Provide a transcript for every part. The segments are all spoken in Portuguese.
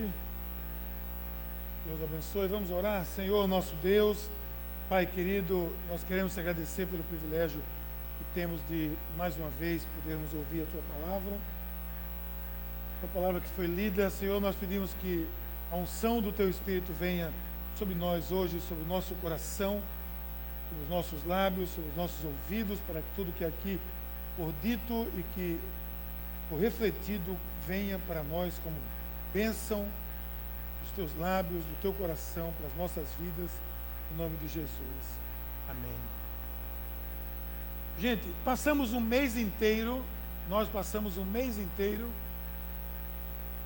noite. Deus abençoe. Vamos orar. Senhor, nosso Deus, Pai querido, nós queremos te agradecer pelo privilégio que temos de, mais uma vez, podermos ouvir a tua palavra. A palavra que foi lida, Senhor, nós pedimos que a unção do teu Espírito venha sobre nós hoje, sobre o nosso coração, sobre os nossos lábios, sobre os nossos ouvidos, para que tudo que aqui por dito e que por refletido venha para nós como bênção dos teus lábios, do teu coração, para as nossas vidas, em nome de Jesus. Amém. Gente, passamos um mês inteiro, nós passamos um mês inteiro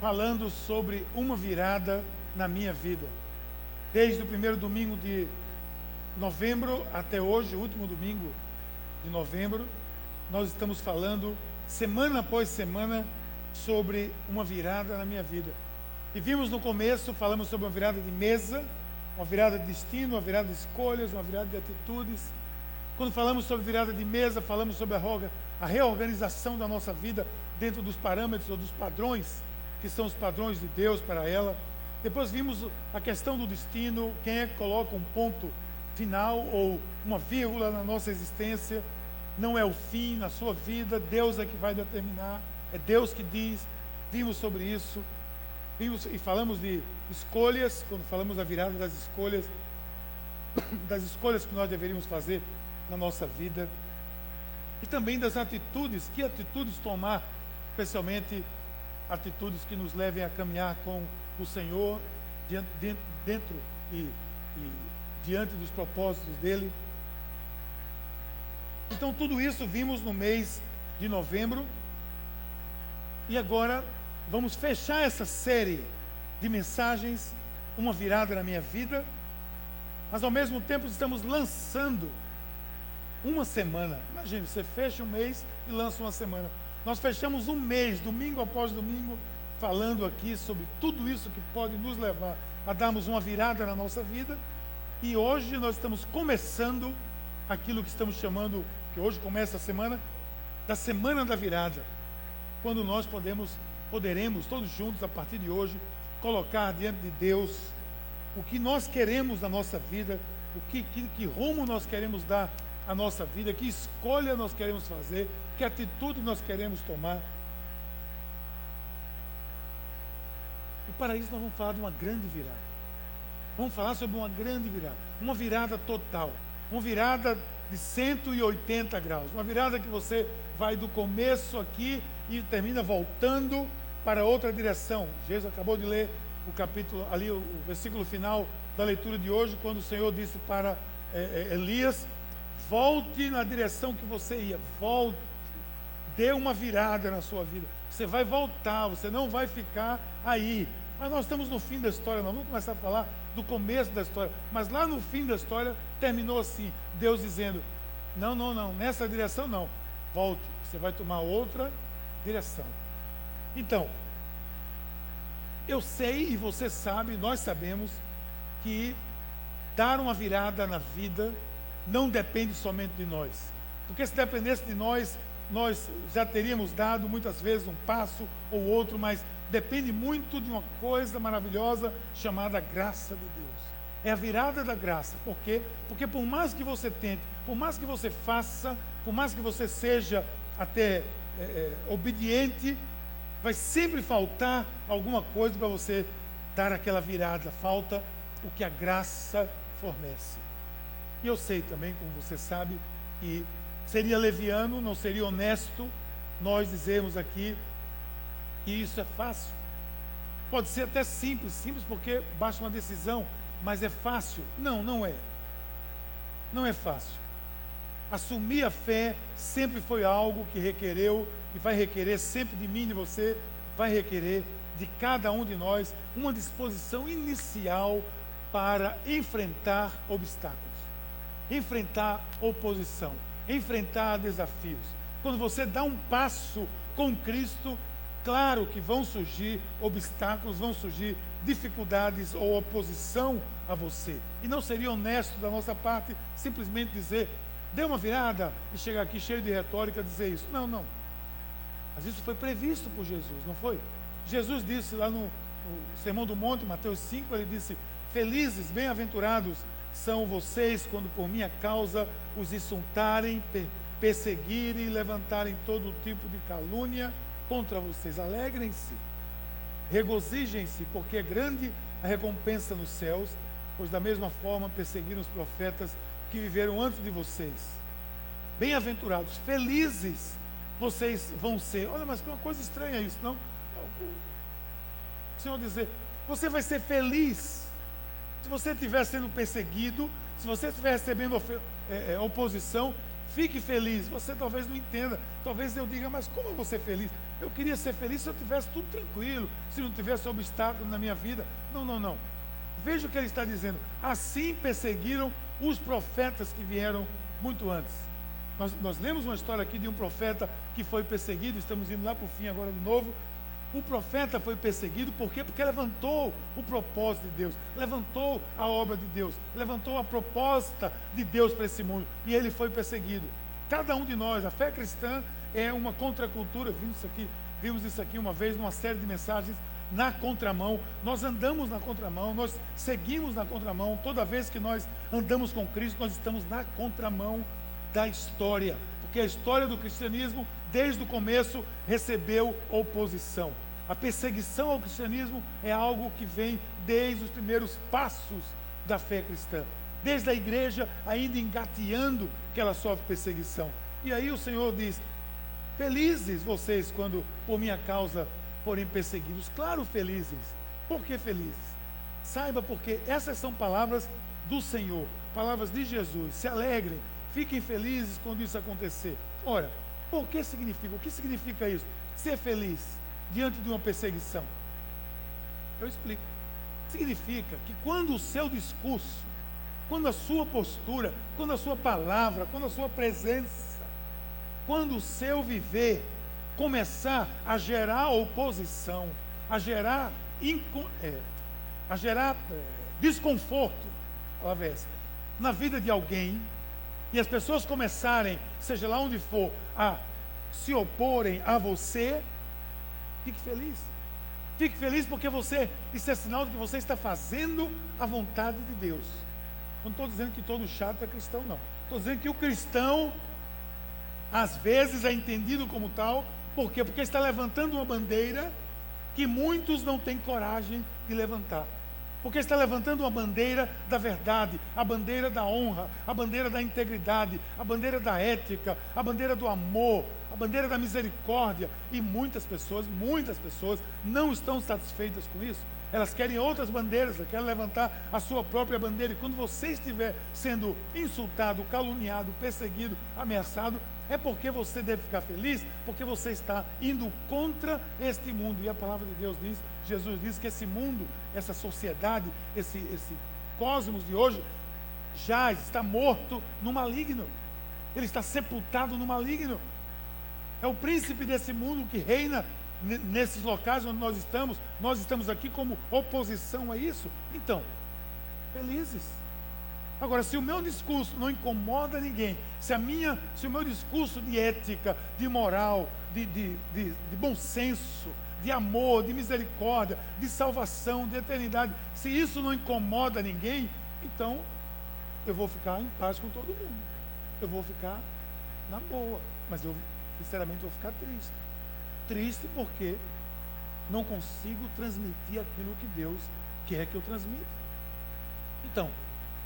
falando sobre uma virada na minha vida. Desde o primeiro domingo de novembro até hoje, o último domingo de novembro, nós estamos falando semana após semana sobre uma virada na minha vida. E vimos no começo, falamos sobre uma virada de mesa, uma virada de destino, uma virada de escolhas, uma virada de atitudes. Quando falamos sobre virada de mesa, falamos sobre a, reorganização da nossa vida dentro dos parâmetros ou dos padrões, que são os padrões de Deus para ela. Depois vimos a questão do destino, quem é que coloca um ponto final ou uma vírgula na nossa existência não é o fim na sua vida, Deus é que vai determinar, é Deus que diz. Vimos sobre isso, vimos e falamos de escolhas, quando falamos da virada das escolhas, das escolhas que nós deveríamos fazer na nossa vida, e também das atitudes, que atitudes tomar, especialmente atitudes que nos levem a caminhar com o Senhor dentro, dentro e, e diante dos propósitos dele. Então, tudo isso vimos no mês de novembro. E agora vamos fechar essa série de mensagens, uma virada na minha vida. Mas ao mesmo tempo estamos lançando uma semana. Imagine, você fecha um mês e lança uma semana. Nós fechamos um mês, domingo após domingo, falando aqui sobre tudo isso que pode nos levar a darmos uma virada na nossa vida. E hoje nós estamos começando aquilo que estamos chamando que hoje começa a semana da semana da virada, quando nós podemos, poderemos todos juntos a partir de hoje colocar diante de Deus o que nós queremos na nossa vida, o que, que, que rumo nós queremos dar à nossa vida, que escolha nós queremos fazer, que atitude nós queremos tomar. E para isso nós vamos falar de uma grande virada. Vamos falar sobre uma grande virada, uma virada total, uma virada de 180 graus. Uma virada que você vai do começo aqui e termina voltando para outra direção. Jesus acabou de ler o capítulo, ali o, o versículo final da leitura de hoje, quando o Senhor disse para é, é, Elias: volte na direção que você ia, volte, dê uma virada na sua vida. Você vai voltar, você não vai ficar aí. Mas nós estamos no fim da história, nós vamos começar a falar do começo da história. Mas lá no fim da história terminou assim: Deus dizendo: Não, não, não, nessa direção não. Volte, você vai tomar outra direção. Então, eu sei e você sabe, nós sabemos, que dar uma virada na vida não depende somente de nós. Porque se dependesse de nós, nós já teríamos dado muitas vezes um passo ou outro, mas depende muito de uma coisa maravilhosa chamada graça de Deus. É a virada da graça. Por quê? Porque por mais que você tente, por mais que você faça, por mais que você seja até é, é, obediente, vai sempre faltar alguma coisa para você dar aquela virada. Falta o que a graça fornece. E eu sei também, como você sabe, que seria leviano, não seria honesto nós dizermos aqui e isso é fácil. Pode ser até simples, simples porque basta uma decisão, mas é fácil? Não, não é. Não é fácil. Assumir a fé sempre foi algo que requereu e vai requerer sempre de mim e de você, vai requerer de cada um de nós uma disposição inicial para enfrentar obstáculos, enfrentar oposição, enfrentar desafios. Quando você dá um passo com Cristo, Claro que vão surgir obstáculos, vão surgir dificuldades ou oposição a você. E não seria honesto da nossa parte simplesmente dizer, dê uma virada e chegar aqui cheio de retórica dizer isso. Não, não. Mas isso foi previsto por Jesus, não foi? Jesus disse lá no o Sermão do Monte, Mateus 5, ele disse: Felizes, bem-aventurados são vocês quando por minha causa os insultarem, perseguirem e levantarem todo tipo de calúnia contra vocês. Alegrem-se, regozijem-se, porque é grande a recompensa nos céus, pois da mesma forma perseguiram os profetas que viveram antes de vocês. Bem-aventurados, felizes vocês vão ser. Olha, mas que uma coisa estranha isso, não? O Senhor dizer, você vai ser feliz. Se você estiver sendo perseguido, se você estiver recebendo é, é, oposição, fique feliz. Você talvez não entenda. Talvez eu diga, mas como eu vou ser feliz? Eu queria ser feliz se eu tivesse tudo tranquilo, se não tivesse obstáculo na minha vida. Não, não, não. Veja o que ele está dizendo. Assim perseguiram os profetas que vieram muito antes. Nós, nós lemos uma história aqui de um profeta que foi perseguido, estamos indo lá para o fim agora de novo. O profeta foi perseguido por quê? Porque levantou o propósito de Deus, levantou a obra de Deus, levantou a proposta de Deus para esse mundo e ele foi perseguido. Cada um de nós, a fé cristã é uma contracultura, vimos isso aqui, vimos isso aqui uma vez numa série de mensagens na contramão, nós andamos na contramão, nós seguimos na contramão, toda vez que nós andamos com Cristo, nós estamos na contramão da história, porque a história do cristianismo, desde o começo, recebeu oposição. A perseguição ao cristianismo é algo que vem desde os primeiros passos da fé cristã, desde a igreja ainda engateando que ela sofre perseguição. E aí o Senhor diz: Felizes vocês quando por minha causa forem perseguidos. Claro, felizes. Por que felizes? Saiba porque essas são palavras do Senhor, palavras de Jesus. Se alegrem, Fiquem felizes quando isso acontecer. Ora, o que significa? O que significa isso? Ser feliz diante de uma perseguição. Eu explico. Significa que quando o seu discurso, quando a sua postura, quando a sua palavra, quando a sua presença, quando o seu viver começar a gerar oposição, a gerar, é, a gerar é, desconforto, na vida de alguém, e as pessoas começarem, seja lá onde for, a se oporem a você, fique feliz. Fique feliz porque você, isso é sinal de que você está fazendo a vontade de Deus. Não estou dizendo que todo chato é cristão, não. Estou dizendo que o cristão, às vezes, é entendido como tal, por quê? Porque está levantando uma bandeira que muitos não têm coragem de levantar porque está levantando uma bandeira da verdade, a bandeira da honra, a bandeira da integridade, a bandeira da ética, a bandeira do amor, a bandeira da misericórdia. E muitas pessoas, muitas pessoas não estão satisfeitas com isso. Elas querem outras bandeiras, elas querem levantar a sua própria bandeira. E quando você estiver sendo insultado, caluniado, perseguido, ameaçado, é porque você deve ficar feliz, porque você está indo contra este mundo. E a palavra de Deus diz, Jesus diz que esse mundo, essa sociedade, esse, esse cosmos de hoje, já está morto no maligno. Ele está sepultado no maligno. É o príncipe desse mundo que reina nesses locais onde nós estamos. Nós estamos aqui como oposição a isso. Então, felizes Agora, se o meu discurso não incomoda ninguém, se, a minha, se o meu discurso de ética, de moral, de, de, de, de bom senso, de amor, de misericórdia, de salvação, de eternidade, se isso não incomoda ninguém, então eu vou ficar em paz com todo mundo. Eu vou ficar na boa. Mas eu, sinceramente, vou ficar triste. Triste porque não consigo transmitir aquilo que Deus quer que eu transmita. Então,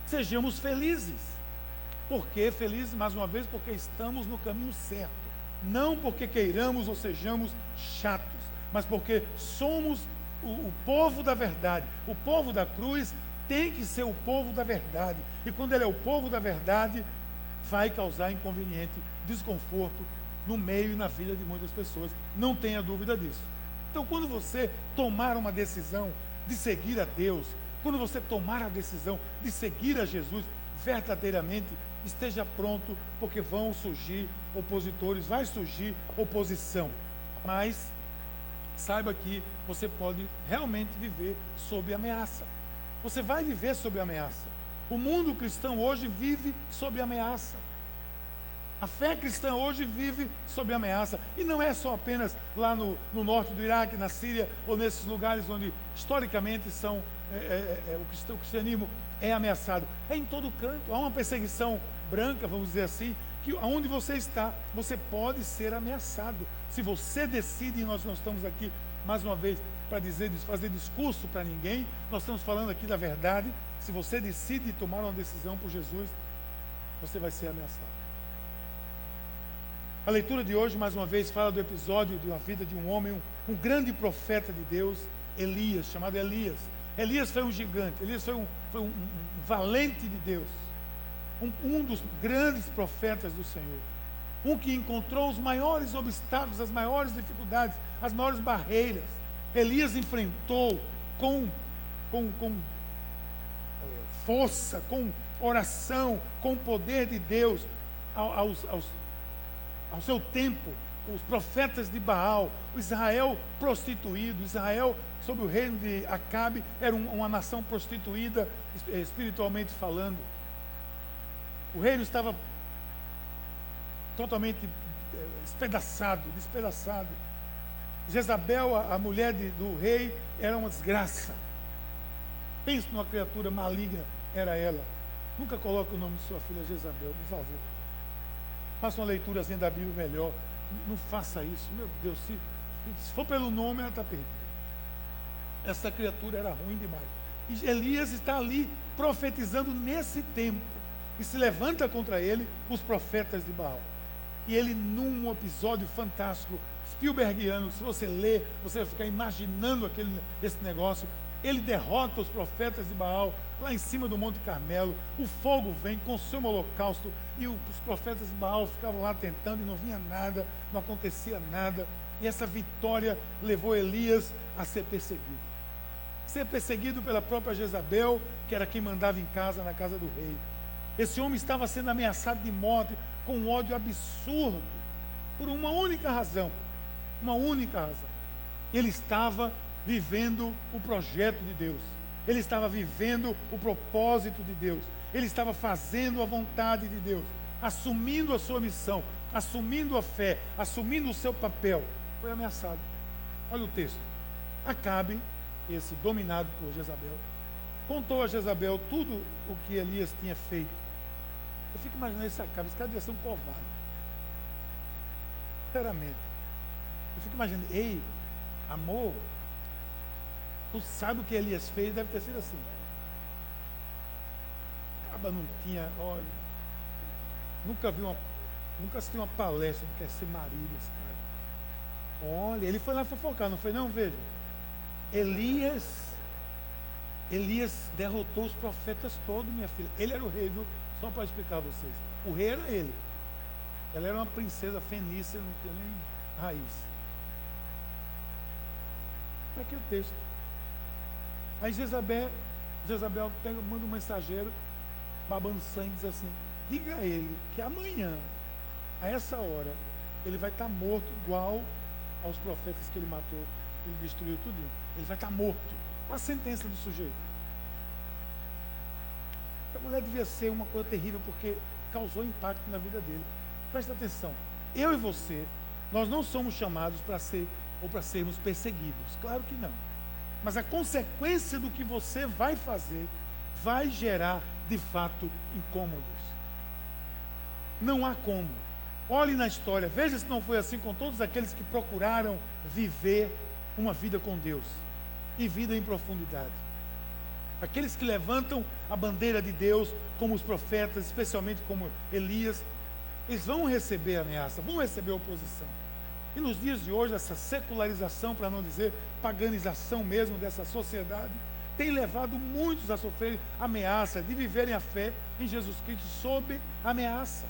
sejamos felizes. Por que felizes? Mais uma vez, porque estamos no caminho certo. Não porque queiramos ou sejamos chatos, mas porque somos o, o povo da verdade. O povo da cruz tem que ser o povo da verdade. E quando ele é o povo da verdade, vai causar inconveniente, desconforto no meio e na vida de muitas pessoas. Não tenha dúvida disso. Então, quando você tomar uma decisão de seguir a Deus, quando você tomar a decisão de seguir a Jesus verdadeiramente, esteja pronto, porque vão surgir opositores, vai surgir oposição. Mas saiba que você pode realmente viver sob ameaça. Você vai viver sob ameaça. O mundo cristão hoje vive sob ameaça. A fé cristã hoje vive sob ameaça. E não é só apenas lá no, no norte do Iraque, na Síria, ou nesses lugares onde historicamente são, é, é, é, o, o cristianismo é ameaçado. É em todo canto. Há uma perseguição branca, vamos dizer assim, que aonde você está, você pode ser ameaçado. Se você decide, e nós não estamos aqui mais uma vez para dizer, fazer discurso para ninguém, nós estamos falando aqui da verdade. Se você decide tomar uma decisão por Jesus, você vai ser ameaçado. A leitura de hoje, mais uma vez, fala do episódio uma vida de um homem, um, um grande profeta de Deus, Elias, chamado Elias. Elias foi um gigante, Elias foi um, foi um, um, valente de Deus, um dos grandes profetas do Senhor. Um que encontrou os maiores obstáculos, as maiores dificuldades, as maiores barreiras. Elias enfrentou com, com, com é, força, com oração, com o poder de Deus, aos, aos, ao seu tempo, os profetas de Baal, Israel prostituído, Israel, sob o reino de Acabe, era uma nação prostituída, espiritualmente falando. O reino estava totalmente eh, despedaçado, despedaçado. Jezabel, a, mulher de, do rei, era uma desgraça. Pense numa criatura maligna, era ela. Nunca coloque o nome de sua filha Jezabel, por favor. Faça uma leitura da Bíblia melhor. Não faça isso, meu Deus. Se, se for pelo nome, ela está perdida. Essa criatura era ruim demais. E Elias está ali profetizando nesse tempo. E se levanta contra ele os profetas de Baal. E ele, num episódio fantástico, Spielbergiano, se você ler, você vai ficar imaginando aquele, esse negócio. Ele derrota os profetas de Baal lá em cima do Monte Carmelo. O fogo vem, consome o holocausto. E os profetas de Baal ficavam lá tentando e não vinha nada, não acontecia nada. E essa vitória levou Elias a ser perseguido. Ser perseguido pela própria Jezabel, que era quem mandava em casa, na casa do rei. Esse homem estava sendo ameaçado de morte com um ódio absurdo, por uma única razão. Uma única razão. Ele estava vivendo o projeto de Deus. Ele estava vivendo o propósito de Deus. Ele estava fazendo a vontade de Deus, assumindo a sua missão, assumindo a fé, assumindo o seu papel. Foi ameaçado. Olha o texto. Acabe, esse dominado por Jezabel, contou a Jezabel tudo o que Elias tinha feito eu fico imaginando esse Acabe, esse cara devia ser um covarde. Sinceramente. Eu fico imaginando, ei, amor, tu sabe o que Elias fez, deve ter sido assim. Acaba não tinha, olha, nunca vi uma, nunca assisti uma palestra do que é ser marido esse cara. Olha, ele foi lá fofocar, não foi não? Veja. Elias, Elias derrotou os profetas todos, minha filha. Ele era o rei, viu? Só para explicar a vocês. O rei era ele. Ela era uma princesa fenícia, não tinha nem raiz. Está aqui o texto. Aí Jezabel, Jezabel pega, manda um mensageiro, babando sangue, diz assim: diga a ele que amanhã, a essa hora, ele vai estar morto igual aos profetas que ele matou, ele destruiu tudo. Ele vai estar morto. Qual a sentença do sujeito? A mulher devia ser uma coisa terrível porque causou impacto na vida dele. Presta atenção. Eu e você, nós não somos chamados para ser ou para sermos perseguidos. Claro que não. Mas a consequência do que você vai fazer vai gerar, de fato, incômodos. Não há como. Olhe na história, veja se não foi assim com todos aqueles que procuraram viver uma vida com Deus e vida em profundidade. Aqueles que levantam a bandeira de Deus, como os profetas, especialmente como Elias, eles vão receber ameaça, vão receber oposição. E nos dias de hoje, essa secularização, para não dizer paganização mesmo dessa sociedade, tem levado muitos a sofrer ameaça de viverem a fé em Jesus Cristo sob ameaça.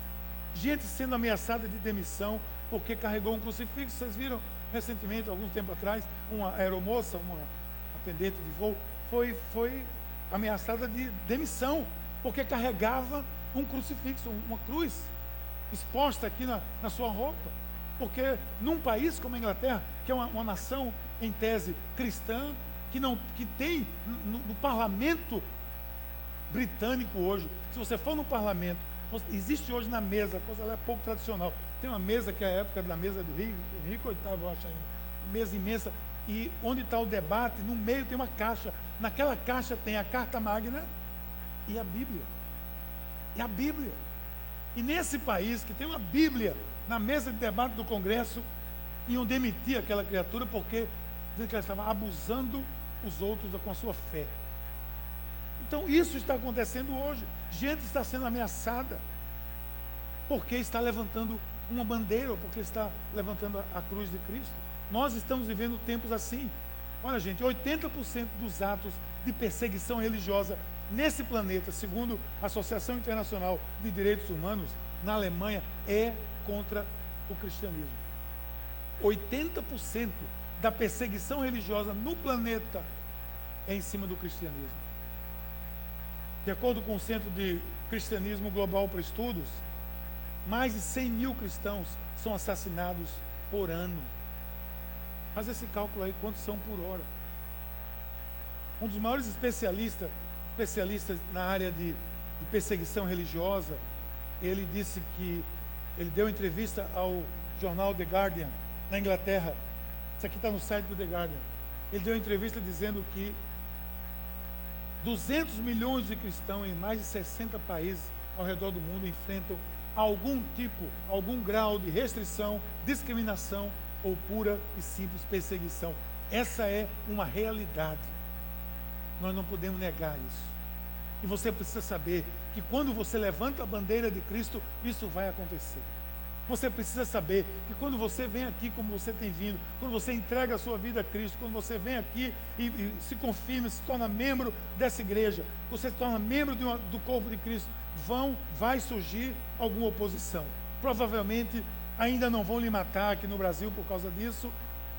Gente sendo ameaçada de demissão porque carregou um crucifixo. Vocês viram recentemente, alguns tempo atrás, uma aeromoça, uma atendente de voo, foi, foi ameaçada de demissão, porque carregava um crucifixo, uma cruz, exposta aqui na, na sua roupa. Porque num país como a Inglaterra, que é uma, uma nação em tese cristã, que, não, que tem no, no parlamento britânico hoje, se você for no parlamento, Existe hoje na mesa, coisa é pouco tradicional. Tem uma mesa que é a época da mesa do Rio, Rico VIII, eu acho. Uma mesa imensa. E onde está o debate, no meio tem uma caixa. Naquela caixa tem a carta magna e a Bíblia. E a Bíblia. E nesse país que tem uma Bíblia na mesa de debate do Congresso, iam demitir aquela criatura porque que ela estava abusando os outros com a sua fé. Então isso está acontecendo hoje. Gente está sendo ameaçada porque está levantando uma bandeira porque está levantando a, a cruz de Cristo. Nós estamos vivendo tempos assim. Olha, gente, 80% dos atos de perseguição religiosa nesse planeta, segundo a Associação Internacional de Direitos Humanos, na Alemanha, é contra o cristianismo. 80% da perseguição religiosa no planeta é em cima do cristianismo. De acordo com o Centro de Cristianismo Global para Estudos, mais de 100 mil cristãos são assassinados por ano. Faz esse cálculo aí, quantos são por hora? Um dos maiores especialistas, especialistas na área de, de perseguição religiosa, ele disse que ele deu entrevista ao jornal The Guardian, na Inglaterra. Isso aqui está no site do The Guardian. Ele deu entrevista dizendo que 200 milhões de cristãos em mais de 60 países ao redor do mundo enfrentam algum tipo, algum grau de restrição, discriminação ou pura e simples perseguição. Essa é uma realidade. Nós não podemos negar isso. E você precisa saber que quando você levanta a bandeira de Cristo, isso vai acontecer. Você precisa saber que quando você vem aqui, como você tem vindo, quando você entrega a sua vida a Cristo, quando você vem aqui e, e se confirma, se torna membro dessa igreja, você se torna membro uma, do corpo de Cristo, vão, vai surgir alguma oposição. Provavelmente ainda não vão lhe matar aqui no Brasil por causa disso,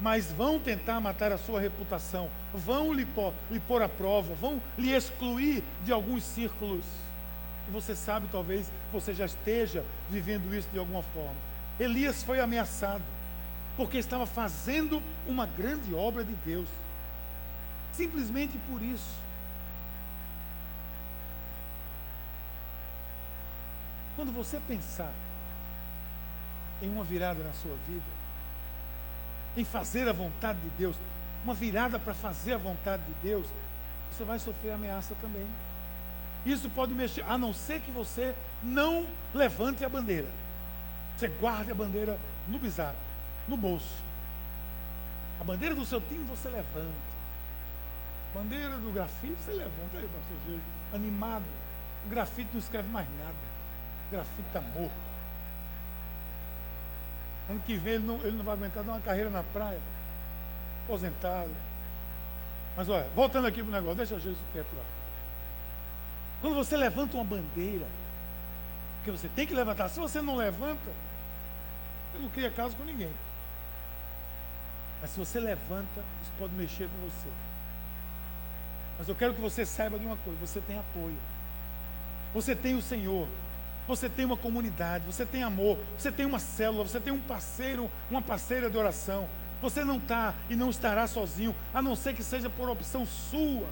mas vão tentar matar a sua reputação, vão lhe pôr, lhe pôr à prova, vão lhe excluir de alguns círculos. E você sabe, talvez você já esteja vivendo isso de alguma forma. Elias foi ameaçado, porque estava fazendo uma grande obra de Deus. Simplesmente por isso. Quando você pensar em uma virada na sua vida, em fazer a vontade de Deus, uma virada para fazer a vontade de Deus, você vai sofrer ameaça também. Isso pode mexer, a não ser que você não levante a bandeira. Você guarde a bandeira no bizarro, no bolso. A bandeira do seu time você levanta. Bandeira do grafite você levanta aí, pastor Gil. Animado. O grafite não escreve mais nada. Grafite morto. Ano que vem ele não, ele não vai aguentar dar uma carreira na praia. Aposentado. Mas olha, voltando aqui para o negócio, deixa Jesus quieto lá. Quando você levanta uma bandeira, que você tem que levantar, se você não levanta, você não cria caso com ninguém. Mas se você levanta, isso pode mexer com você. Mas eu quero que você saiba de uma coisa: você tem apoio, você tem o Senhor, você tem uma comunidade, você tem amor, você tem uma célula, você tem um parceiro, uma parceira de oração. Você não está e não estará sozinho, a não ser que seja por opção sua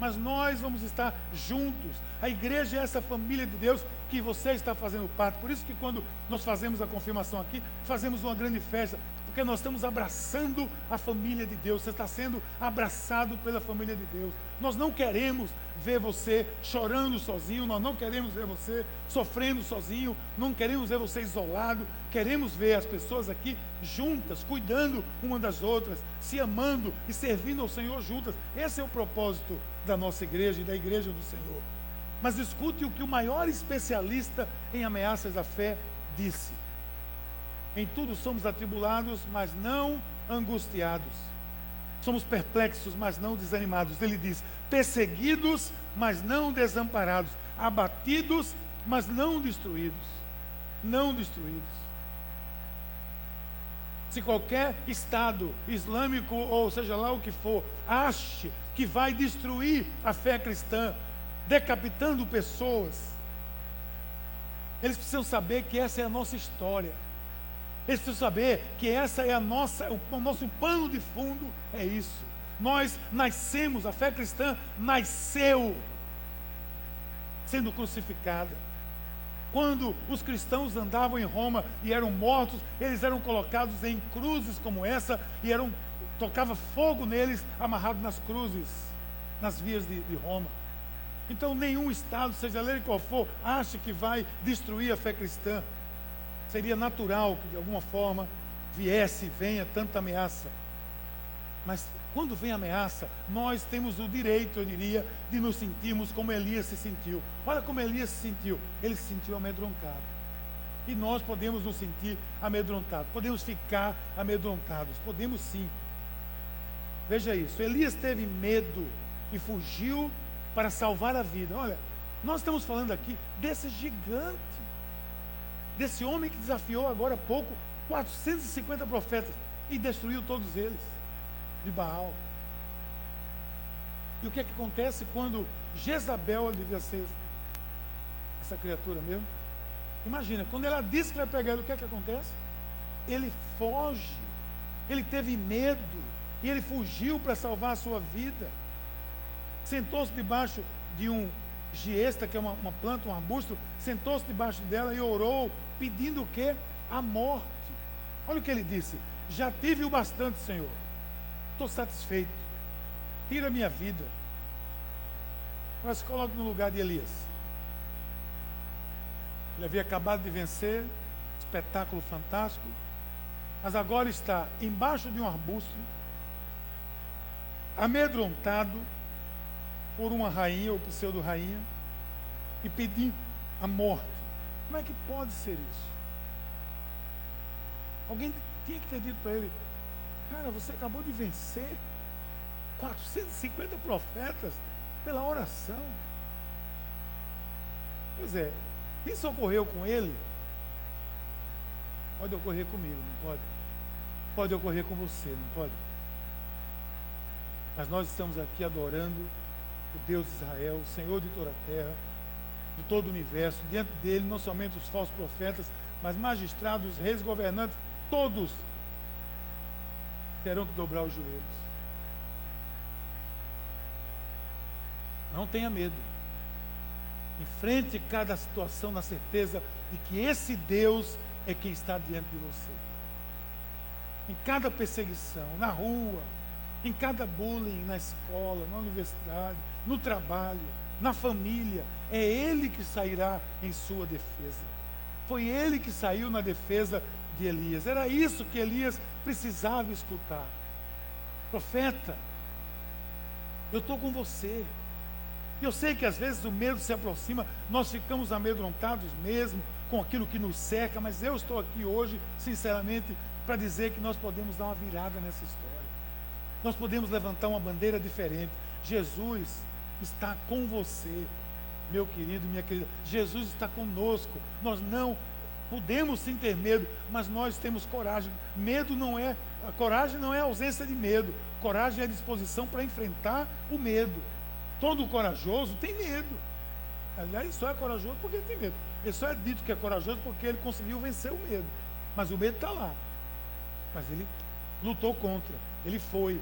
mas nós vamos estar juntos. A igreja é essa família de Deus que você está fazendo parte. Por isso que quando nós fazemos a confirmação aqui, fazemos uma grande festa, porque nós estamos abraçando a família de Deus. Você está sendo abraçado pela família de Deus. Nós não queremos ver você chorando sozinho, nós não queremos ver você sofrendo sozinho, não queremos ver você isolado, queremos ver as pessoas aqui juntas, cuidando uma das outras, se amando e servindo ao Senhor juntas. Esse é o propósito da nossa igreja e da igreja do Senhor. Mas escute o que o maior especialista em ameaças da fé disse: Em tudo somos atribulados, mas não angustiados Somos perplexos, mas não desanimados. Ele diz: perseguidos, mas não desamparados. Abatidos, mas não destruídos. Não destruídos. Se qualquer Estado islâmico, ou seja lá o que for, ache que vai destruir a fé cristã, decapitando pessoas, eles precisam saber que essa é a nossa história. Eles precisam saber que essa é a nossa, o, nosso pano de fundo é isso. Nós nascemos, a fé cristã nasceu sendo crucificada. Quando os cristãos andavam em Roma e eram mortos, eles eram colocados em cruzes como essa e eram tocava fogo neles, amarrado nas cruzes, nas vias de, de Roma. Então, nenhum Estado, seja ele qual for, acha que vai destruir a fé cristã. Seria natural que, de alguma forma, viesse, venha tanta ameaça. Mas quando vem ameaça, nós temos o direito, eu diria, de nos sentirmos como Elias se sentiu. Olha como Elias se sentiu. Ele se sentiu amedrontado. E nós podemos nos sentir amedrontados. Podemos ficar amedrontados. Podemos sim. Veja isso. Elias teve medo e fugiu para salvar a vida. Olha, nós estamos falando aqui desse gigante, desse homem que desafiou agora há pouco 450 profetas e destruiu todos eles de Baal. E o que é que acontece quando Jezabel devia ser essa criatura mesmo? Imagina, quando ela disse que vai pegar ele, o que é que acontece? Ele foge, ele teve medo e ele fugiu para salvar a sua vida sentou-se debaixo de um giesta, que é uma, uma planta, um arbusto, sentou-se debaixo dela e orou, pedindo o quê? A morte. Olha o que ele disse: Já tive o bastante, Senhor. Estou satisfeito. Tira a minha vida. Se coloca no lugar de Elias. Ele havia acabado de vencer, espetáculo fantástico, mas agora está embaixo de um arbusto, amedrontado, por uma rainha ou pseudo-rainha e pedir a morte. Como é que pode ser isso? Alguém tinha que ter dito para ele: Cara, você acabou de vencer 450 profetas pela oração. Pois é, isso ocorreu com ele. Pode ocorrer comigo, não pode? Pode ocorrer com você, não pode? Mas nós estamos aqui adorando o Deus de Israel, o Senhor de toda a terra, de todo o universo, diante dele, não somente os falsos profetas, mas magistrados, reis, governantes, todos terão que dobrar os joelhos. Não tenha medo. Enfrente cada situação na certeza de que esse Deus é quem está diante de você. Em cada perseguição, na rua, em cada bullying, na escola, na universidade, no trabalho, na família. É Ele que sairá em sua defesa. Foi Ele que saiu na defesa de Elias. Era isso que Elias precisava escutar. Profeta, eu estou com você. Eu sei que às vezes o medo se aproxima, nós ficamos amedrontados mesmo com aquilo que nos cerca, mas eu estou aqui hoje, sinceramente, para dizer que nós podemos dar uma virada nessa história. Nós podemos levantar uma bandeira diferente. Jesus está com você, meu querido, minha querida. Jesus está conosco. Nós não podemos sim ter medo, mas nós temos coragem. Medo não é, a coragem não é ausência de medo. Coragem é disposição para enfrentar o medo. Todo corajoso tem medo. Aliás, só é corajoso porque tem medo. Ele só é dito que é corajoso porque ele conseguiu vencer o medo. Mas o medo está lá. Mas ele lutou contra. Ele foi.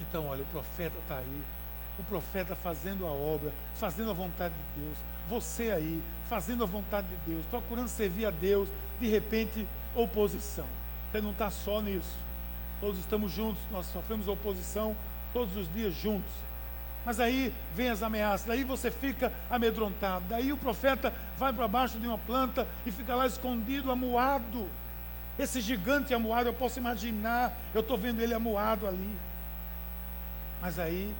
Então, olha, o profeta está aí. O profeta fazendo a obra, fazendo a vontade de Deus. Você aí, fazendo a vontade de Deus, procurando servir a Deus. De repente, oposição. Você não está só nisso. Todos estamos juntos, nós sofremos oposição todos os dias juntos. Mas aí vem as ameaças, daí você fica amedrontado. Daí o profeta vai para baixo de uma planta e fica lá escondido, amuado. Esse gigante amuado, eu posso imaginar, eu estou vendo ele amuado ali. Mas aí,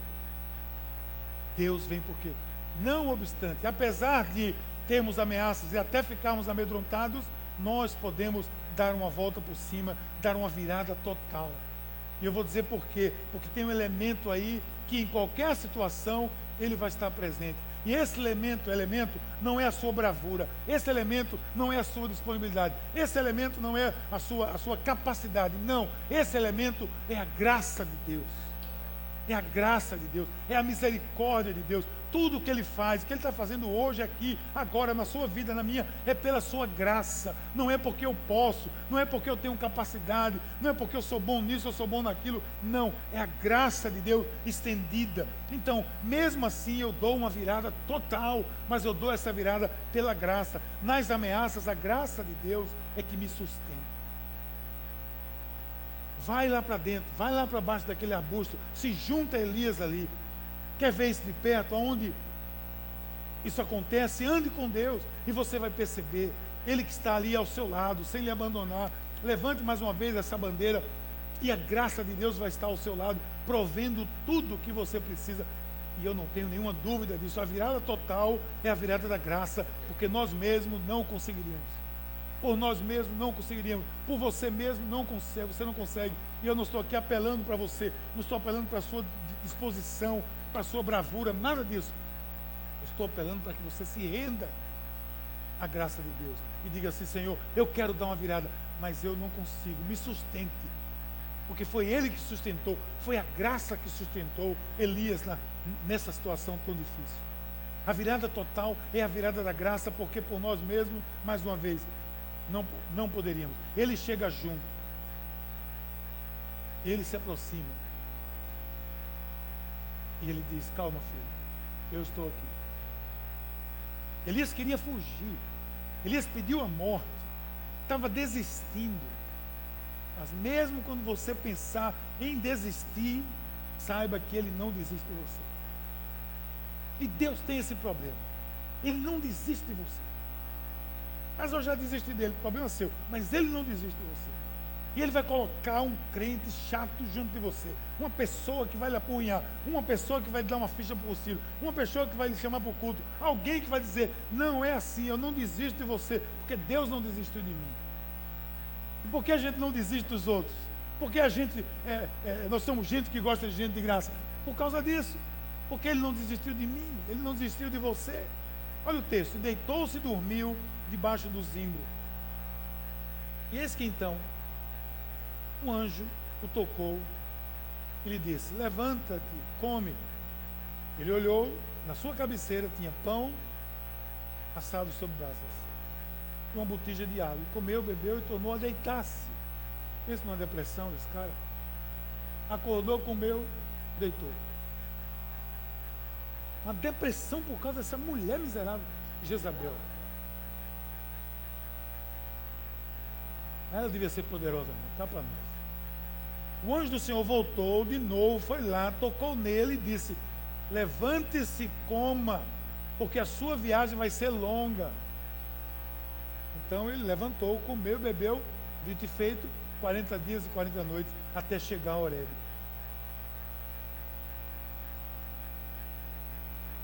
Deus vem porque, não obstante, apesar de termos ameaças e até ficarmos amedrontados, nós podemos dar uma volta por cima, dar uma virada total. E eu vou dizer por quê? Porque tem um elemento aí que em qualquer situação ele vai estar presente. E esse elemento, elemento não é a sua bravura, esse elemento não é a sua disponibilidade, esse elemento não é a sua, a sua capacidade, não, esse elemento é a graça de Deus. É a graça de Deus, é a misericórdia de Deus. Tudo que Ele faz, que Ele está fazendo hoje, aqui, agora, na sua vida, na minha, é pela sua graça. Não é porque eu posso, não é porque eu tenho capacidade, não é porque eu sou bom nisso, eu sou bom naquilo. Não, é a graça de Deus estendida. Então, mesmo assim, eu dou uma virada total, mas eu dou essa virada pela graça. Nas ameaças, a graça de Deus é que me sustenta. Vai lá para dentro, vai lá para baixo daquele arbusto, se junta a Elias ali. Quer ver isso de perto? Aonde isso acontece? Ande com Deus e você vai perceber. Ele que está ali ao seu lado, sem lhe abandonar. Levante mais uma vez essa bandeira e a graça de Deus vai estar ao seu lado, provendo tudo o que você precisa. E eu não tenho nenhuma dúvida disso. A virada total é a virada da graça, porque nós mesmos não conseguiríamos. Por nós mesmos não conseguiríamos. Por você mesmo não consegue. Você não consegue. E eu não estou aqui apelando para você. Não estou apelando para a sua disposição, para a sua bravura, nada disso. Eu estou apelando para que você se renda à graça de Deus. E diga assim, Senhor, eu quero dar uma virada, mas eu não consigo. Me sustente. Porque foi Ele que sustentou. Foi a graça que sustentou Elias na, nessa situação tão difícil. A virada total é a virada da graça, porque por nós mesmos, mais uma vez, não, não poderíamos. Ele chega junto. Ele se aproxima. E ele diz: Calma, filho, eu estou aqui. Elias queria fugir. Elias pediu a morte. Estava desistindo. Mas mesmo quando você pensar em desistir, saiba que ele não desiste de você. E Deus tem esse problema. Ele não desiste de você. Mas eu já desisti dele, o problema é seu. Mas ele não desiste de você. E ele vai colocar um crente chato junto de você. Uma pessoa que vai lhe apunhar. Uma pessoa que vai lhe dar uma ficha para o auxílio. Uma pessoa que vai lhe chamar para o culto. Alguém que vai dizer: Não é assim, eu não desisto de você. Porque Deus não desistiu de mim. E por que a gente não desiste dos outros? Porque a gente, é, é, nós somos gente que gosta de gente de graça. Por causa disso. Porque ele não desistiu de mim. Ele não desistiu de você. Olha o texto: Deitou-se e dormiu debaixo do zimbro. E eis que então um anjo o tocou e lhe disse: Levanta-te, come. Ele olhou, na sua cabeceira tinha pão assado sobre brasas, uma botija de água. E comeu, bebeu e tornou a deitar-se. Pensa numa depressão desse cara. Acordou, comeu, deitou. Uma depressão por causa dessa mulher miserável, Jezabel. Ela devia ser poderosa, não, cá para nós. O anjo do Senhor voltou de novo, foi lá, tocou nele e disse: Levante-se, coma, porque a sua viagem vai ser longa. Então ele levantou, comeu, bebeu, dito e feito, 40 dias e 40 noites, até chegar a Horebe.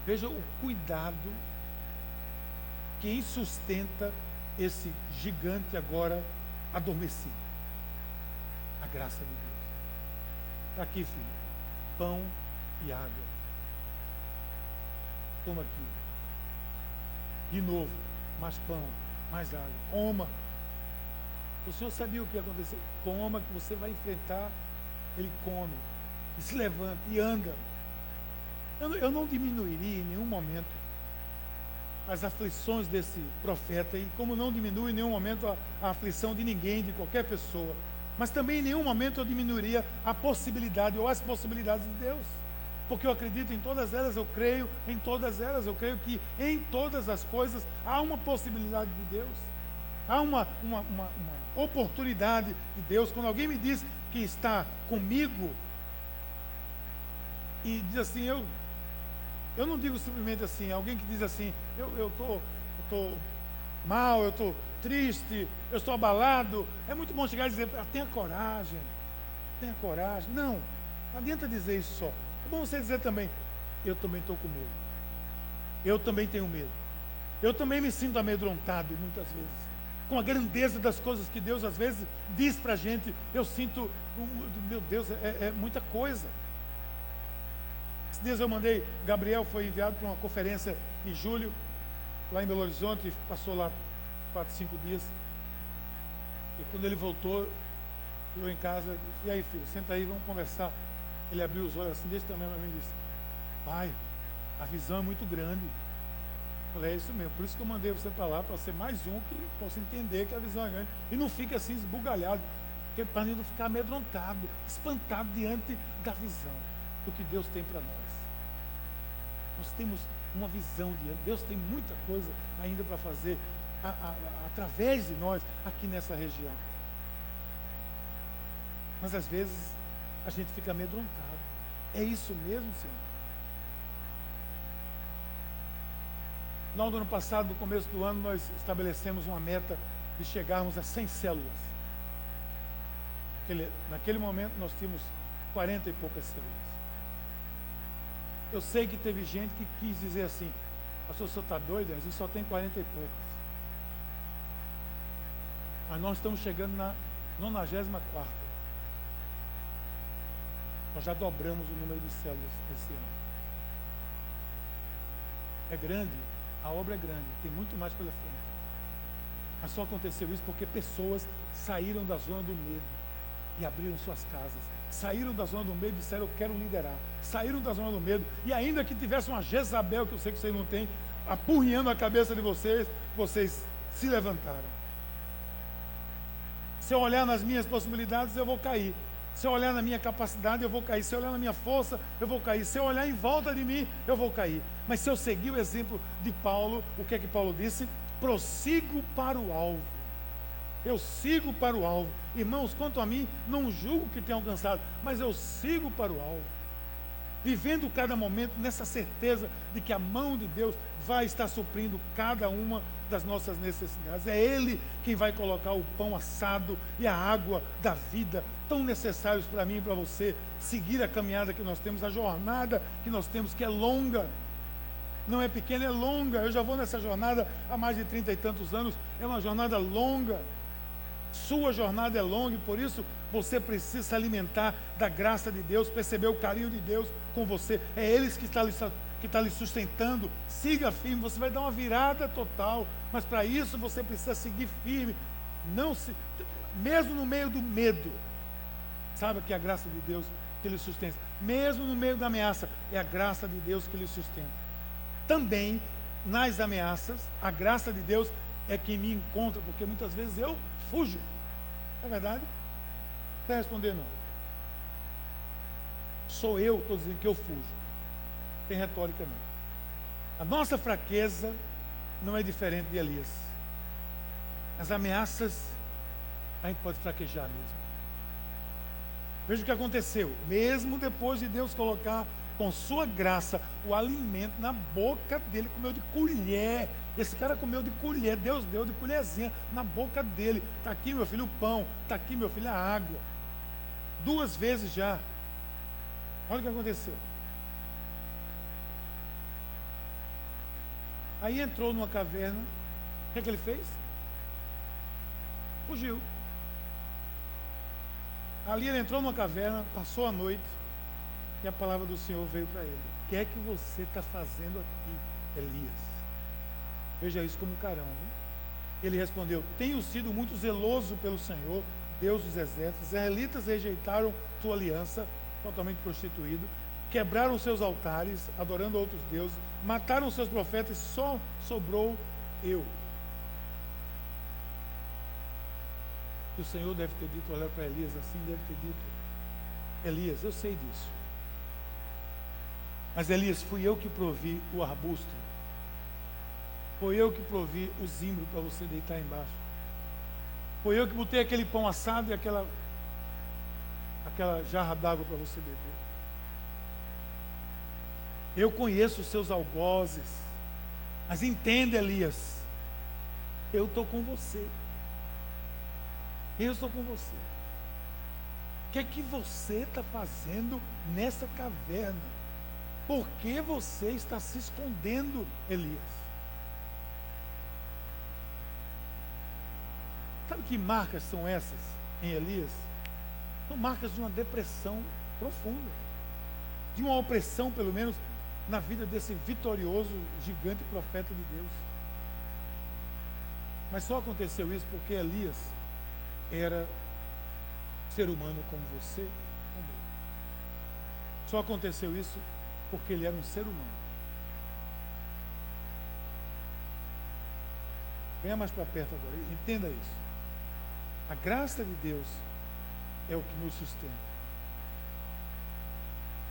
Veja o cuidado quem sustenta esse gigante agora adormecido. A graça de Deus. Está aqui, filho. Pão e água. Toma aqui. De novo, mais pão, mais água. Coma. O Senhor sabia o que ia acontecer. Coma, que você vai enfrentar. Ele come. E se levanta e anda. Eu, eu não diminuiria em nenhum momento as aflições desse profeta, e como não diminui em nenhum momento a, a, aflição de ninguém, de qualquer pessoa, mas também em nenhum momento eu diminuiria a possibilidade ou as possibilidades de Deus, porque eu acredito em todas elas, eu creio em todas elas, eu creio que em todas as coisas há uma possibilidade de Deus, há uma, uma, uma, uma oportunidade de Deus. Quando alguém me diz que está comigo e diz assim, eu eu não digo simplesmente assim, alguém que diz assim, eu estou eu tô, tô mal, eu estou triste, eu estou abalado. É muito bom chegar e dizer, ah, tenha coragem, tenha coragem. Não, não adianta dizer isso só. É bom você dizer também, eu também estou com medo. Eu também tenho medo. Eu também me sinto amedrontado muitas vezes. Com a grandeza das coisas que Deus às vezes diz para a gente, eu sinto, meu Deus, é, é muita coisa. Esses dias eu mandei, Gabriel foi enviado para uma conferência em julho, lá em Belo Horizonte, passou lá quatro, cinco dias. E quando ele voltou, eu em casa, e aí filho, senta aí, vamos conversar. Ele abriu os olhos assim, desse tamanho para mim e disse: Pai, a visão é muito grande. Eu falei, é isso mesmo, por isso que eu mandei você para lá, para ser mais um que possa entender que a visão é grande. E não fica assim esbugalhado, para não ficar amedrontado, espantado diante da visão do que Deus tem para nós. Nós temos uma visão diante. Deus tem muita coisa ainda para fazer a, a, a, através de nós aqui nessa região. Mas às vezes a gente fica amedrontado. É isso mesmo, Senhor? No ano passado, no começo do ano, nós estabelecemos uma meta de chegarmos a 100 células. Naquele, naquele momento, nós tínhamos 40 e poucas células. Eu sei que teve gente que quis dizer assim, pastor, o senhor está doido? A gente só tem 40 e poucas. Mas nós estamos chegando na 94. Nós já dobramos o número de células esse ano. É grande, a obra é grande, tem muito mais pela frente. Mas só aconteceu isso porque pessoas saíram da zona do medo e abriram suas casas. Saíram da zona do medo e disseram: Eu quero liderar. Saíram da zona do medo e, ainda que tivesse uma Jezabel, que eu sei que vocês não têm, apurrinhando a cabeça de vocês, vocês se levantaram. Se eu olhar nas minhas possibilidades, eu vou cair. Se eu olhar na minha capacidade, eu vou cair. Se eu olhar na minha força, eu vou cair. Se eu olhar em volta de mim, eu vou cair. Mas se eu seguir o exemplo de Paulo, o que é que Paulo disse? Prossigo para o alvo. Eu sigo para o alvo. Irmãos, quanto a mim, não julgo que tenha alcançado, mas eu sigo para o alvo. Vivendo cada momento nessa certeza de que a mão de Deus vai estar suprindo cada uma das nossas necessidades. É Ele quem vai colocar o pão assado e a água da vida, tão necessários para mim e para você, seguir a caminhada que nós temos, a jornada que nós temos, que é longa. Não é pequena, é longa. Eu já vou nessa jornada há mais de trinta e tantos anos. É uma jornada longa. Sua jornada é longa e por isso você precisa se alimentar da graça de Deus, perceber o carinho de Deus com você. É Ele que está lhe, que está lhe sustentando. Siga firme, você vai dar uma virada total. Mas para isso você precisa seguir firme. Não se, mesmo no meio do medo, saiba que é a graça de Deus que lhe sustenta. Mesmo no meio da ameaça, é a graça de Deus que lhe sustenta. Também nas ameaças, a graça de Deus é que me encontra, porque muitas vezes eu fujo. É verdade? Vai responder não. Sou eu, estou dizendo que eu fujo. Tem retórica não. A nossa fraqueza não é diferente de Elias. As ameaças, a gente pode fraquejar mesmo. Veja o que aconteceu. Mesmo depois de Deus colocar com sua graça o alimento na boca dele, comeu de colher. Esse cara comeu de colher, Deus deu de colherzinha na boca dele. Está aqui, meu filho, o pão. Está aqui, meu filho, a água. Duas vezes já. Olha o que aconteceu. Aí entrou numa caverna. O que, é que ele fez? Fugiu. Ali ele entrou numa caverna, passou a noite. E a palavra do Senhor veio para ele. O que é que você está fazendo aqui, Elias? Veja isso como um carão. Ele respondeu: Tenho sido muito zeloso pelo Senhor, Deus dos exércitos. Os israelitas rejeitaram tua aliança, totalmente prostituído, quebraram seus altares, adorando outros deuses, mataram seus profetas, só sobrou eu. E o Senhor deve ter dito, olha para Elias assim, deve ter dito, Elias, eu sei disso. Mas Elias, fui eu que provi o arbusto. Foi eu que provi o zimbro para você deitar embaixo. Foi eu que botei aquele pão assado e aquela, aquela jarra d'água para você beber. Eu conheço os seus algozes. Mas entenda, Elias, eu estou com você. Eu estou com você. O que é que você está fazendo nessa caverna? Por que você está se escondendo, Elias? Sabe que marcas são essas em Elias? São marcas de uma depressão profunda, de uma opressão, pelo menos, na vida desse vitorioso, gigante profeta de Deus. Mas só aconteceu isso porque Elias era ser humano como você, como eu. Só aconteceu isso porque ele era um ser humano. Venha mais para perto agora, entenda isso. A graça de Deus é o que nos sustenta.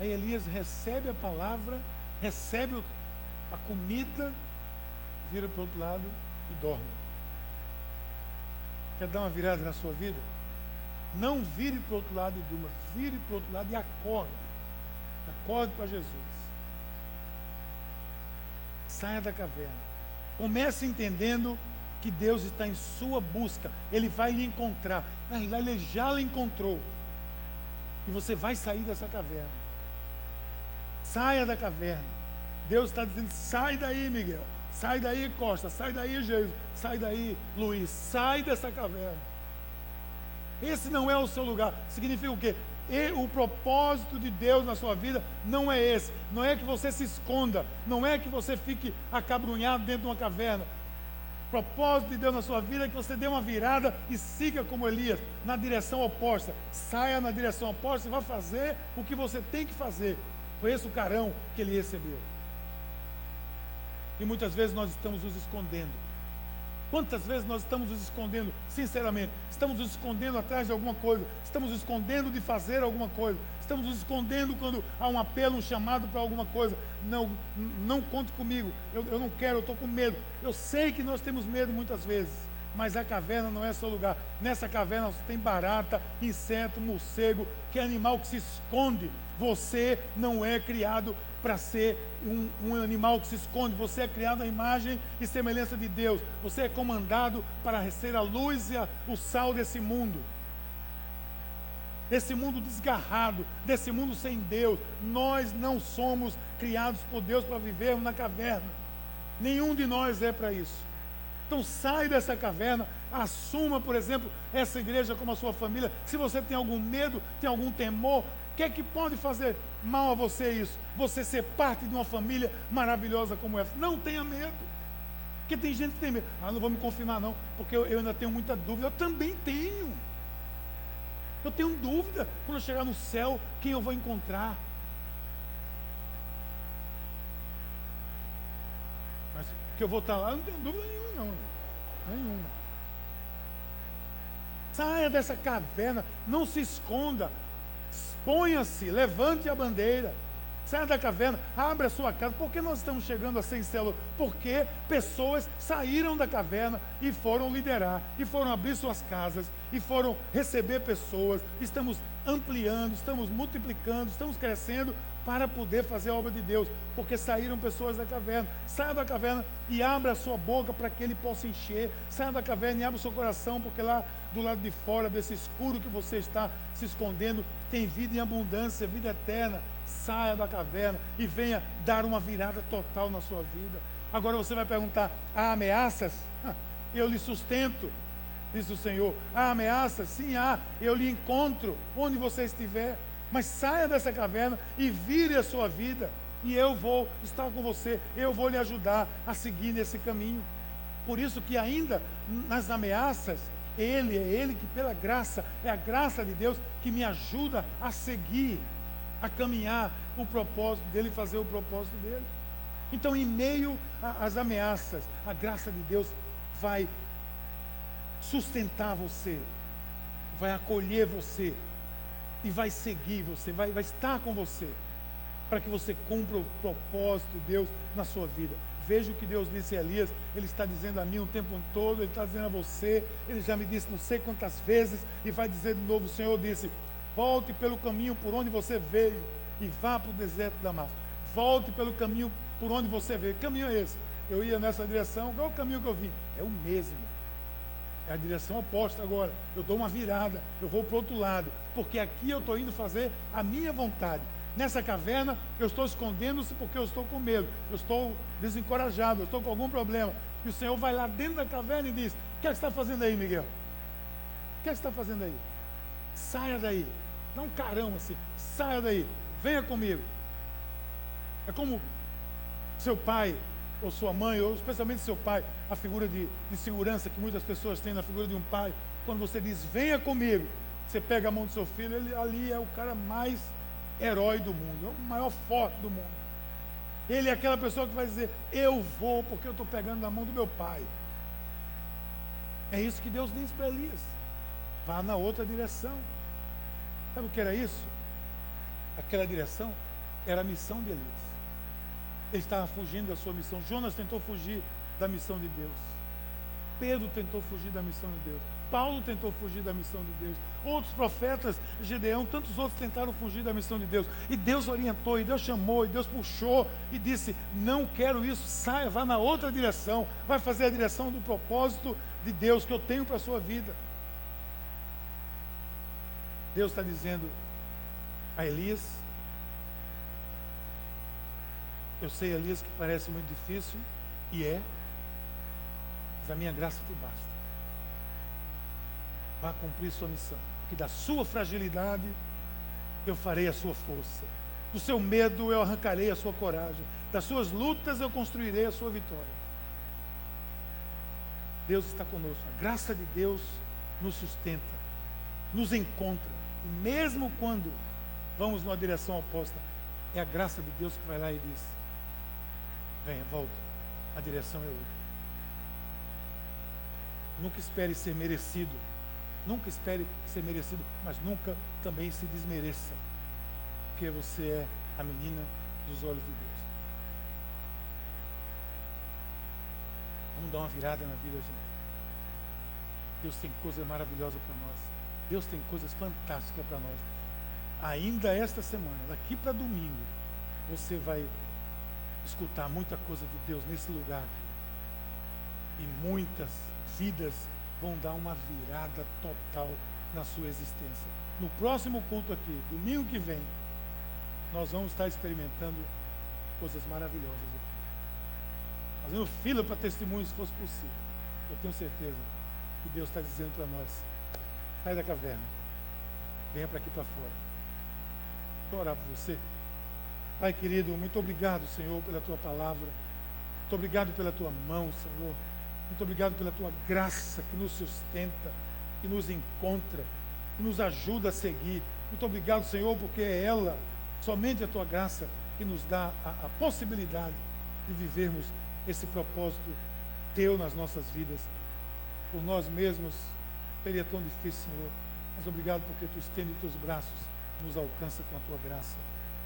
Aí Elias recebe a palavra, recebe a comida, vira para o outro lado e dorme. Quer dar uma virada na sua vida? Não vire para o outro lado e durma, vire para o outro lado e acorde. Acorde para Jesus. Saia da caverna. Comece entendendo que Deus está em sua busca. Ele vai lhe encontrar. Na realidade, ele já lhe encontrou. E você vai sair dessa caverna. Saia da caverna. Deus está dizendo: sai daí, Miguel. Sai daí, Costa. Sai daí, Jesus. Sai daí, Luiz. Sai dessa caverna. Esse não é o seu lugar. Significa o quê? E o propósito de Deus na sua vida não é esse. Não é que você se esconda. Não é que você fique acabrunhado dentro de uma caverna propósito de Deus na sua vida é que você dê uma virada e siga como Elias, na direção oposta. Saia na direção oposta e vá fazer o que você tem que fazer. Foi esse o carão que ele recebeu. E muitas vezes nós estamos nos escondendo Quantas vezes nós estamos nos escondendo, sinceramente? Estamos nos escondendo atrás de alguma coisa, estamos nos escondendo de fazer alguma coisa, estamos nos escondendo quando há um apelo, um chamado para alguma coisa. Não, não conte comigo, eu, eu não quero, eu estou com medo. Eu sei que nós temos medo muitas vezes, mas a caverna não é seu lugar. Nessa caverna você tem barata, inseto, morcego, que é animal que se esconde. Você não é criado para ser um, um, animal que se esconde. Você é criado à imagem e semelhança de Deus. Você é comandado para ser a luz e a, o sal desse mundo. Desse mundo desgarrado, desse mundo sem Deus. Nós não somos criados por Deus para vivermos na caverna. Nenhum de nós é para isso. Então sai dessa caverna, assuma, por exemplo, essa igreja como a sua família. Se você tem algum medo, tem algum temor, o que é que pode fazer mal a você isso? Você ser parte de uma família maravilhosa como essa. Não tenha medo. Porque tem gente que tem medo. Ah, não vou me confirmar não, porque eu, eu ainda tenho muita dúvida. Eu também tenho. Eu tenho dúvida quando eu chegar no céu, quem eu vou encontrar. Mas que eu vou estar lá, eu não tenho dúvida nenhuma, não. Nenhuma. Saia dessa caverna, não se esconda. Ponha-se, levante a bandeira. Saia da caverna, abra a sua casa. Por que nós estamos chegando a 100 células? Porque pessoas saíram da caverna e foram liderar, e foram abrir suas casas, e foram receber pessoas. Estamos ampliando, estamos multiplicando, estamos crescendo para poder fazer a obra de Deus, porque saíram pessoas da caverna. Saia da caverna e abra a sua boca para que ele possa encher. Saia da caverna e abra o seu coração, porque lá do lado de fora desse escuro que você está se escondendo, tem vida em abundância, vida eterna. Saia da caverna e venha dar uma virada total na sua vida. Agora você vai perguntar: há ameaças? Eu lhe sustento, diz o Senhor. Há ameaças? Sim, há. Eu lhe encontro onde você estiver. Mas saia dessa caverna e vire a sua vida. E eu vou estar com você, eu vou lhe ajudar a seguir nesse caminho. Por isso que ainda nas ameaças, Ele é Ele que pela graça, é a graça de Deus que me ajuda a seguir, a caminhar o propósito dele, fazer o propósito dele. Então, em meio às ameaças, a graça de Deus vai sustentar você, vai acolher você, e vai seguir você, vai, vai estar com você, para que você cumpra o propósito de Deus na sua vida. Veja o que Deus disse a Elias, Ele está dizendo a mim o tempo todo, Ele está dizendo a você, Ele já me disse não sei quantas vezes, e vai dizer de novo: o Senhor disse: volte pelo caminho por onde você veio e vá para o deserto da Damasco. Volte pelo caminho por onde você veio. Que caminho é esse? Eu ia nessa direção, qual é o caminho que eu vim? É o mesmo. É a direção oposta agora. Eu dou uma virada, eu vou para o outro lado, porque aqui eu estou indo fazer a minha vontade. Nessa caverna, eu estou escondendo-se porque eu estou com medo, eu estou desencorajado, eu estou com algum problema. E o Senhor vai lá dentro da caverna e diz: O que, é que você está fazendo aí, Miguel? O que, é que você está fazendo aí? Saia daí. Dá um carão assim, saia daí, venha comigo. É como seu pai ou sua mãe, ou especialmente seu pai, a figura de, de segurança que muitas pessoas têm na figura de um pai, quando você diz, venha comigo, você pega a mão do seu filho, ele ali é o cara mais herói do mundo, é o maior forte do mundo. Ele é aquela pessoa que vai dizer: Eu vou porque eu estou pegando na mão do meu pai. É isso que Deus diz para Elias. Vá na outra direção. Sabe o que era isso? Aquela direção era a missão de Elias. Ele estava fugindo da sua missão. Jonas tentou fugir da missão de Deus. Pedro tentou fugir da missão de Deus. Paulo tentou fugir da missão de Deus. Outros profetas, Gedeão, tantos outros tentaram fugir da missão de Deus. E Deus orientou, e Deus chamou, e Deus puxou e disse: Não quero isso, saia, vá na outra direção. Vai fazer a direção do propósito de Deus que eu tenho para a sua vida. Deus está dizendo a Elias: Eu sei, Elias, que parece muito difícil, e é, mas a minha graça te basta. Vá cumprir sua missão, que da sua fragilidade eu farei a sua força, do seu medo eu arrancarei a sua coragem, das suas lutas eu construirei a sua vitória. Deus está conosco. A graça de Deus nos sustenta, nos encontra. Mesmo quando vamos numa direção oposta, é a graça de Deus que vai lá e diz: venha, volta. A direção é outra. Nunca espere ser merecido. Nunca espere ser merecido, mas nunca também se desmereça. Porque você é a menina dos olhos de Deus. Vamos dar uma virada na vida, gente. Deus tem coisa maravilhosa para nós. Deus tem coisas fantásticas para nós. Ainda esta semana, daqui para domingo, você vai escutar muita coisa de Deus nesse lugar. E muitas vidas vão dar uma virada total na sua existência. No próximo culto aqui, domingo que vem, nós vamos estar experimentando coisas maravilhosas aqui fazendo fila para testemunhos se fosse possível. Eu tenho certeza que Deus está dizendo para nós: sai da caverna, venha para aqui para fora. Vou orar por você. Pai querido, muito obrigado, Senhor, pela tua palavra. Muito obrigado pela tua mão, Senhor. Muito obrigado pela tua graça que nos sustenta, que nos encontra, que nos ajuda a seguir. Muito obrigado, Senhor, porque é ela, somente a tua graça, que nos dá a, a possibilidade de vivermos esse propósito teu nas nossas vidas. Por nós mesmos seria tão difícil, Senhor. Mas obrigado porque tu estende os teus braços, nos alcança com a tua graça.